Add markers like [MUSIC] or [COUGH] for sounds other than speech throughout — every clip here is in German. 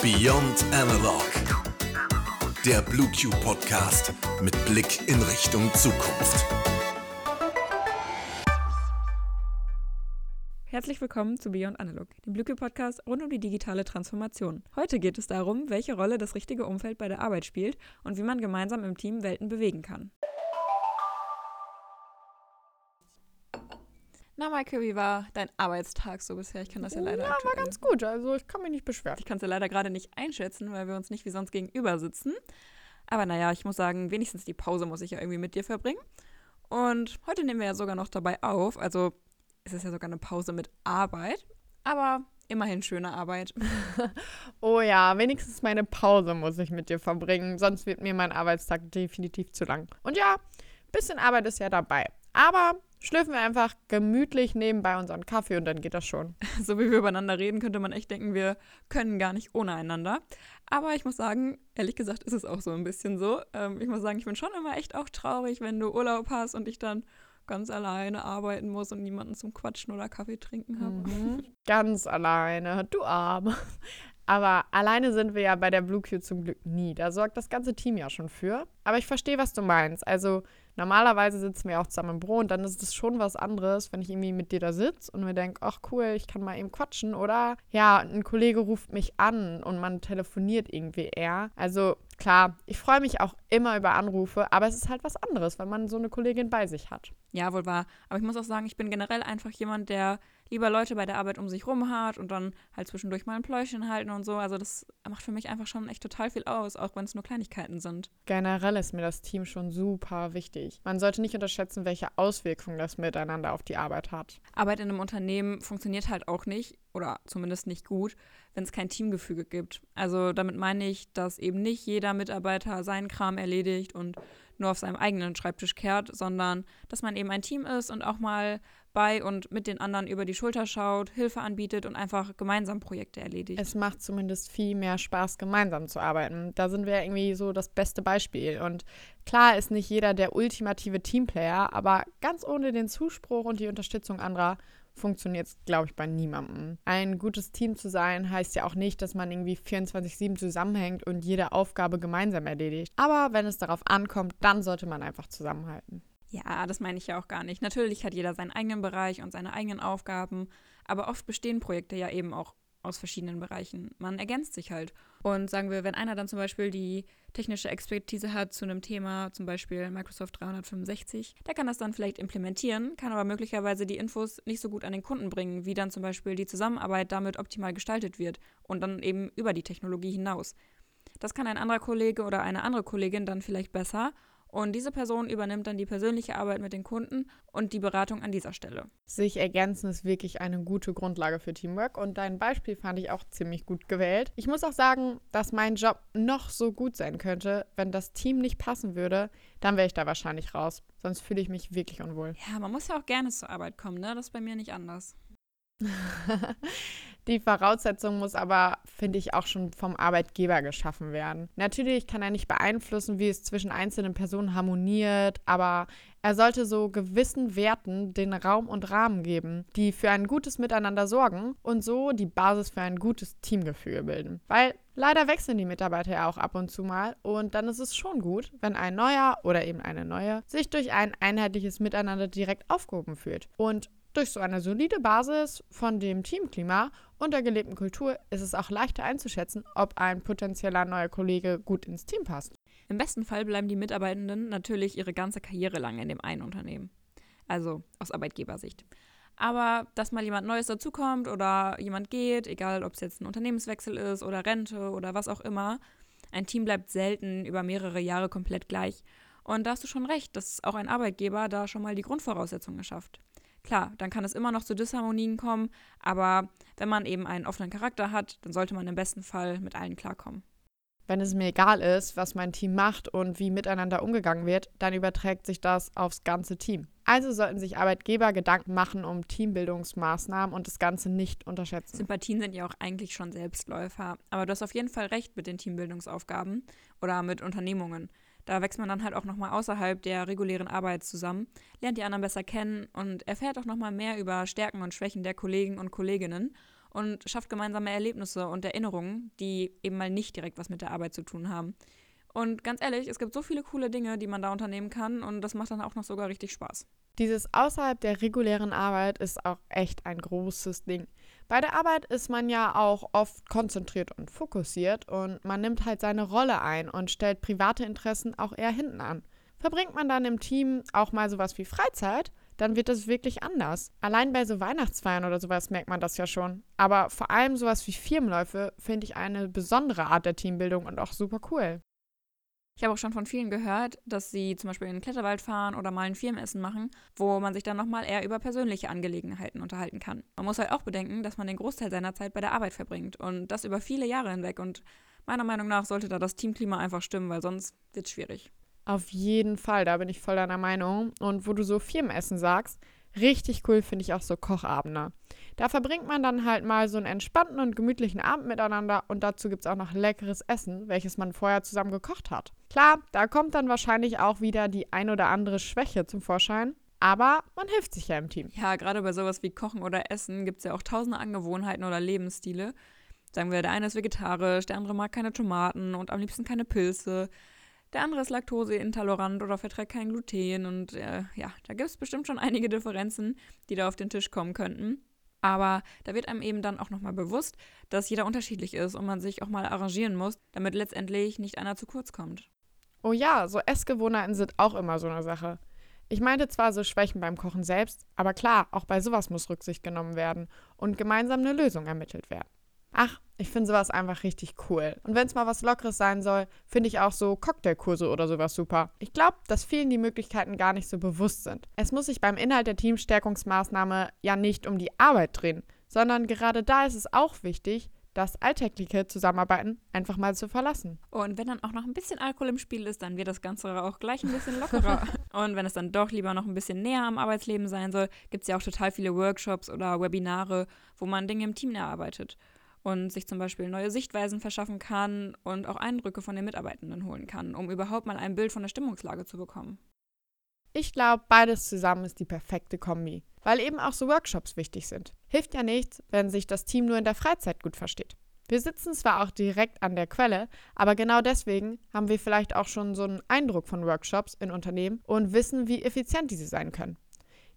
Beyond Analog. Der Blue Q Podcast mit Blick in Richtung Zukunft. Herzlich willkommen zu Beyond Analog, dem Blücke Podcast rund um die digitale Transformation. Heute geht es darum, welche Rolle das richtige Umfeld bei der Arbeit spielt und wie man gemeinsam im Team Welten bewegen kann. Na, Maike, wie war dein Arbeitstag so bisher? Ich kann das ja leider Ja, war ganz gut. Also ich kann mich nicht beschweren. Ich kann es ja leider gerade nicht einschätzen, weil wir uns nicht wie sonst gegenüber sitzen. Aber naja, ich muss sagen, wenigstens die Pause muss ich ja irgendwie mit dir verbringen. Und heute nehmen wir ja sogar noch dabei auf. Also es ist ja sogar eine Pause mit Arbeit. Aber immerhin schöne Arbeit. [LAUGHS] Oh ja, wenigstens meine Pause muss ich mit dir verbringen, sonst wird mir mein Arbeitstag definitiv zu lang. Und ja, bisschen Arbeit ist ja dabei. Aber schlürfen wir einfach gemütlich nebenbei unseren Kaffee und dann geht das schon. [LAUGHS] so wie wir übereinander reden, könnte man echt denken, wir können gar nicht ohne einander. Aber ich muss sagen, ehrlich gesagt ist es auch so ein bisschen so. Ähm, ich muss sagen, ich bin schon immer echt auch traurig, wenn du Urlaub hast und ich dann ganz alleine arbeiten muss und niemanden zum Quatschen oder Kaffee trinken habe. Mhm. Ganz alleine, du Arm. [LAUGHS] Aber alleine sind wir ja bei der Blue Q zum Glück nie. Da sorgt das ganze Team ja schon für. Aber ich verstehe, was du meinst. Also normalerweise sitzen wir auch zusammen im Büro und dann ist es schon was anderes, wenn ich irgendwie mit dir da sitze und mir denke, ach cool, ich kann mal eben quatschen. Oder ja, ein Kollege ruft mich an und man telefoniert irgendwie eher. Also klar, ich freue mich auch immer über Anrufe, aber es ist halt was anderes, wenn man so eine Kollegin bei sich hat. Ja, wohl wahr. Aber ich muss auch sagen, ich bin generell einfach jemand, der lieber Leute bei der Arbeit um sich rum hat und dann halt zwischendurch mal ein Pläuschen halten und so. Also das macht für mich einfach schon echt total viel aus, auch wenn es nur Kleinigkeiten sind. Generell ist mir das Team schon super wichtig. Man sollte nicht unterschätzen, welche Auswirkungen das Miteinander auf die Arbeit hat. Arbeit in einem Unternehmen funktioniert halt auch nicht oder zumindest nicht gut, wenn es kein Teamgefüge gibt. Also damit meine ich, dass eben nicht jeder Mitarbeiter seinen Kram erledigt und nur auf seinem eigenen Schreibtisch kehrt, sondern dass man eben ein Team ist und auch mal bei und mit den anderen über die Schulter schaut, Hilfe anbietet und einfach gemeinsam Projekte erledigt. Es macht zumindest viel mehr Spaß, gemeinsam zu arbeiten. Da sind wir irgendwie so das beste Beispiel. Und klar ist nicht jeder der ultimative Teamplayer, aber ganz ohne den Zuspruch und die Unterstützung anderer funktioniert es, glaube ich, bei niemandem. Ein gutes Team zu sein heißt ja auch nicht, dass man irgendwie 24-7 zusammenhängt und jede Aufgabe gemeinsam erledigt. Aber wenn es darauf ankommt, dann sollte man einfach zusammenhalten. Ja, das meine ich ja auch gar nicht. Natürlich hat jeder seinen eigenen Bereich und seine eigenen Aufgaben, aber oft bestehen Projekte ja eben auch aus verschiedenen Bereichen. Man ergänzt sich halt. Und sagen wir, wenn einer dann zum Beispiel die technische Expertise hat zu einem Thema, zum Beispiel Microsoft 365, der kann das dann vielleicht implementieren, kann aber möglicherweise die Infos nicht so gut an den Kunden bringen, wie dann zum Beispiel die Zusammenarbeit damit optimal gestaltet wird und dann eben über die Technologie hinaus. Das kann ein anderer Kollege oder eine andere Kollegin dann vielleicht besser und diese Person übernimmt dann die persönliche Arbeit mit den Kunden und die Beratung an dieser Stelle. Sich ergänzen ist wirklich eine gute Grundlage für Teamwork und dein Beispiel fand ich auch ziemlich gut gewählt. Ich muss auch sagen, dass mein Job noch so gut sein könnte, wenn das Team nicht passen würde, dann wäre ich da wahrscheinlich raus. Sonst fühle ich mich wirklich unwohl. Ja, man muss ja auch gerne zur Arbeit kommen, ne? Das ist bei mir nicht anders. [LAUGHS] Die Voraussetzung muss aber, finde ich, auch schon vom Arbeitgeber geschaffen werden. Natürlich kann er nicht beeinflussen, wie es zwischen einzelnen Personen harmoniert, aber er sollte so gewissen Werten den Raum und Rahmen geben, die für ein gutes Miteinander sorgen und so die Basis für ein gutes Teamgefühl bilden. Weil leider wechseln die Mitarbeiter ja auch ab und zu mal und dann ist es schon gut, wenn ein neuer oder eben eine neue sich durch ein einheitliches Miteinander direkt aufgehoben fühlt. Und durch so eine solide Basis von dem Teamklima und der gelebten Kultur ist es auch leichter einzuschätzen, ob ein potenzieller neuer Kollege gut ins Team passt. Im besten Fall bleiben die Mitarbeitenden natürlich ihre ganze Karriere lang in dem einen Unternehmen. Also aus Arbeitgebersicht. Aber dass mal jemand Neues dazukommt oder jemand geht, egal ob es jetzt ein Unternehmenswechsel ist oder Rente oder was auch immer, ein Team bleibt selten über mehrere Jahre komplett gleich. Und da hast du schon recht, dass auch ein Arbeitgeber da schon mal die Grundvoraussetzungen schafft. Klar, dann kann es immer noch zu Disharmonien kommen, aber wenn man eben einen offenen Charakter hat, dann sollte man im besten Fall mit allen klarkommen. Wenn es mir egal ist, was mein Team macht und wie miteinander umgegangen wird, dann überträgt sich das aufs ganze Team. Also sollten sich Arbeitgeber Gedanken machen um Teambildungsmaßnahmen und das Ganze nicht unterschätzen. Sympathien sind ja auch eigentlich schon Selbstläufer, aber du hast auf jeden Fall recht mit den Teambildungsaufgaben oder mit Unternehmungen. Da wächst man dann halt auch nochmal außerhalb der regulären Arbeit zusammen, lernt die anderen besser kennen und erfährt auch nochmal mehr über Stärken und Schwächen der Kollegen und Kolleginnen und schafft gemeinsame Erlebnisse und Erinnerungen, die eben mal nicht direkt was mit der Arbeit zu tun haben. Und ganz ehrlich, es gibt so viele coole Dinge, die man da unternehmen kann und das macht dann auch noch sogar richtig Spaß. Dieses außerhalb der regulären Arbeit ist auch echt ein großes Ding. Bei der Arbeit ist man ja auch oft konzentriert und fokussiert und man nimmt halt seine Rolle ein und stellt private Interessen auch eher hinten an. Verbringt man dann im Team auch mal sowas wie Freizeit, dann wird das wirklich anders. Allein bei so Weihnachtsfeiern oder sowas merkt man das ja schon. Aber vor allem sowas wie Firmenläufe finde ich eine besondere Art der Teambildung und auch super cool. Ich habe auch schon von vielen gehört, dass sie zum Beispiel in den Kletterwald fahren oder mal ein Firmenessen machen, wo man sich dann nochmal eher über persönliche Angelegenheiten unterhalten kann. Man muss halt auch bedenken, dass man den Großteil seiner Zeit bei der Arbeit verbringt und das über viele Jahre hinweg. Und meiner Meinung nach sollte da das Teamklima einfach stimmen, weil sonst wird es schwierig. Auf jeden Fall, da bin ich voll deiner Meinung. Und wo du so Firmenessen sagst, richtig cool finde ich auch so Kochabende. Da verbringt man dann halt mal so einen entspannten und gemütlichen Abend miteinander und dazu gibt es auch noch leckeres Essen, welches man vorher zusammen gekocht hat. Klar, da kommt dann wahrscheinlich auch wieder die ein oder andere Schwäche zum Vorschein. Aber man hilft sich ja im Team. Ja, gerade bei sowas wie Kochen oder Essen gibt es ja auch tausende Angewohnheiten oder Lebensstile. Sagen wir, der eine ist vegetarisch, der andere mag keine Tomaten und am liebsten keine Pilze. Der andere ist laktoseintolerant oder verträgt kein Gluten. Und äh, ja, da gibt es bestimmt schon einige Differenzen, die da auf den Tisch kommen könnten. Aber da wird einem eben dann auch nochmal bewusst, dass jeder unterschiedlich ist und man sich auch mal arrangieren muss, damit letztendlich nicht einer zu kurz kommt. Oh ja, so Essgewohnheiten sind auch immer so eine Sache. Ich meinte zwar so Schwächen beim Kochen selbst, aber klar, auch bei sowas muss Rücksicht genommen werden und gemeinsam eine Lösung ermittelt werden. Ach, ich finde sowas einfach richtig cool. Und wenn es mal was Lockeres sein soll, finde ich auch so Cocktailkurse oder sowas super. Ich glaube, dass vielen die Möglichkeiten gar nicht so bewusst sind. Es muss sich beim Inhalt der Teamstärkungsmaßnahme ja nicht um die Arbeit drehen, sondern gerade da ist es auch wichtig, das alltägliche Zusammenarbeiten einfach mal zu verlassen. Und wenn dann auch noch ein bisschen Alkohol im Spiel ist, dann wird das Ganze auch gleich ein bisschen lockerer. [LAUGHS] und wenn es dann doch lieber noch ein bisschen näher am Arbeitsleben sein soll, gibt es ja auch total viele Workshops oder Webinare, wo man Dinge im Team erarbeitet und sich zum Beispiel neue Sichtweisen verschaffen kann und auch Eindrücke von den Mitarbeitenden holen kann, um überhaupt mal ein Bild von der Stimmungslage zu bekommen. Ich glaube, beides zusammen ist die perfekte Kombi, weil eben auch so Workshops wichtig sind. Hilft ja nichts, wenn sich das Team nur in der Freizeit gut versteht. Wir sitzen zwar auch direkt an der Quelle, aber genau deswegen haben wir vielleicht auch schon so einen Eindruck von Workshops in Unternehmen und wissen, wie effizient diese sein können.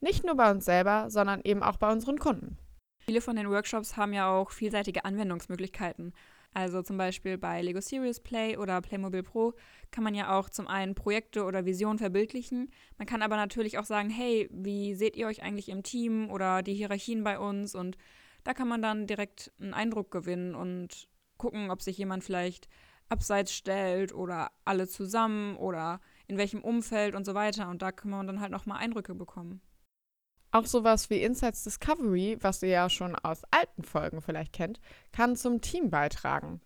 Nicht nur bei uns selber, sondern eben auch bei unseren Kunden. Viele von den Workshops haben ja auch vielseitige Anwendungsmöglichkeiten. Also zum Beispiel bei Lego Serious Play oder Playmobil Pro kann man ja auch zum einen Projekte oder Visionen verbildlichen. Man kann aber natürlich auch sagen, hey, wie seht ihr euch eigentlich im Team oder die Hierarchien bei uns? Und da kann man dann direkt einen Eindruck gewinnen und gucken, ob sich jemand vielleicht abseits stellt oder alle zusammen oder in welchem Umfeld und so weiter. Und da kann man dann halt nochmal Eindrücke bekommen. Auch sowas wie Insights Discovery, was ihr ja schon aus alten Folgen vielleicht kennt, kann zum Team beitragen.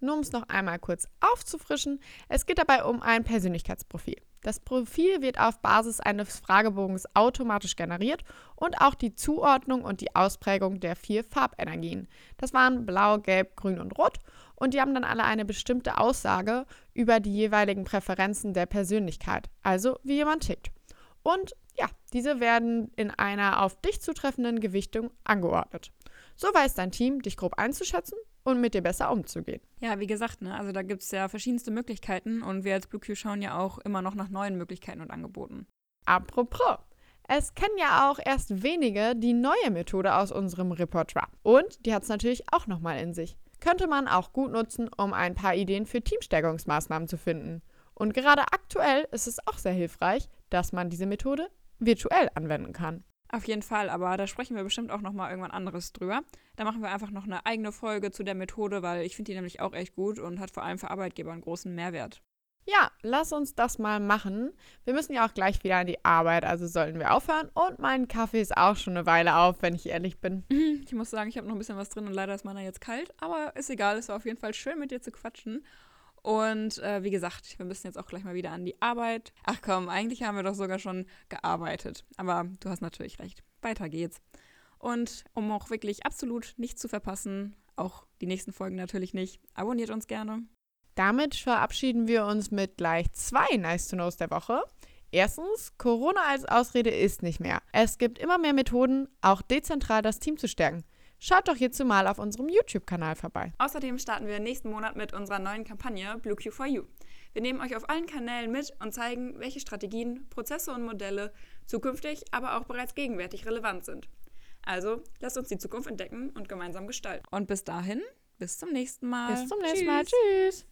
Nur um es noch einmal kurz aufzufrischen, es geht dabei um ein Persönlichkeitsprofil. Das Profil wird auf Basis eines Fragebogens automatisch generiert und auch die Zuordnung und die Ausprägung der vier Farbenergien. Das waren Blau, Gelb, Grün und Rot und die haben dann alle eine bestimmte Aussage über die jeweiligen Präferenzen der Persönlichkeit, also wie jemand tickt. Und ja, diese werden in einer auf dich zutreffenden Gewichtung angeordnet. So weiß dein Team, dich grob einzuschätzen und mit dir besser umzugehen. Ja, wie gesagt, ne, also da gibt es ja verschiedenste Möglichkeiten und wir als BlueQ schauen ja auch immer noch nach neuen Möglichkeiten und Angeboten. Apropos, es kennen ja auch erst wenige die neue Methode aus unserem Repertoire. Und die hat es natürlich auch nochmal in sich. Könnte man auch gut nutzen, um ein paar Ideen für Teamstärkungsmaßnahmen zu finden. Und gerade aktuell ist es auch sehr hilfreich, dass man diese Methode virtuell anwenden kann. Auf jeden Fall, aber da sprechen wir bestimmt auch nochmal irgendwann anderes drüber. Da machen wir einfach noch eine eigene Folge zu der Methode, weil ich finde die nämlich auch echt gut und hat vor allem für Arbeitgeber einen großen Mehrwert. Ja, lass uns das mal machen. Wir müssen ja auch gleich wieder an die Arbeit, also sollten wir aufhören. Und mein Kaffee ist auch schon eine Weile auf, wenn ich ehrlich bin. [LAUGHS] Ich muss sagen, ich habe noch ein bisschen was drin und leider ist meiner jetzt kalt, aber ist egal, es war auf jeden Fall schön mit dir zu quatschen. Und äh, wie gesagt, wir müssen jetzt auch gleich mal wieder an die Arbeit. Ach komm, eigentlich haben wir doch sogar schon gearbeitet. Aber du hast natürlich recht. Weiter geht's. Und um auch wirklich absolut nichts zu verpassen, auch die nächsten Folgen natürlich nicht, abonniert uns gerne. Damit verabschieden wir uns mit gleich zwei Nice to Knows der Woche. Erstens, Corona als Ausrede ist nicht mehr. Es gibt immer mehr Methoden, auch dezentral das Team zu stärken. Schaut doch hierzu mal auf unserem YouTube-Kanal vorbei. Außerdem starten wir nächsten Monat mit unserer neuen Kampagne Blue Q 4 You. Wir nehmen euch auf allen Kanälen mit und zeigen, welche Strategien, Prozesse und Modelle zukünftig, aber auch bereits gegenwärtig relevant sind. Also, lasst uns die Zukunft entdecken und gemeinsam gestalten. Und bis dahin, bis zum nächsten Mal. Bis zum nächsten Mal. Tschüss.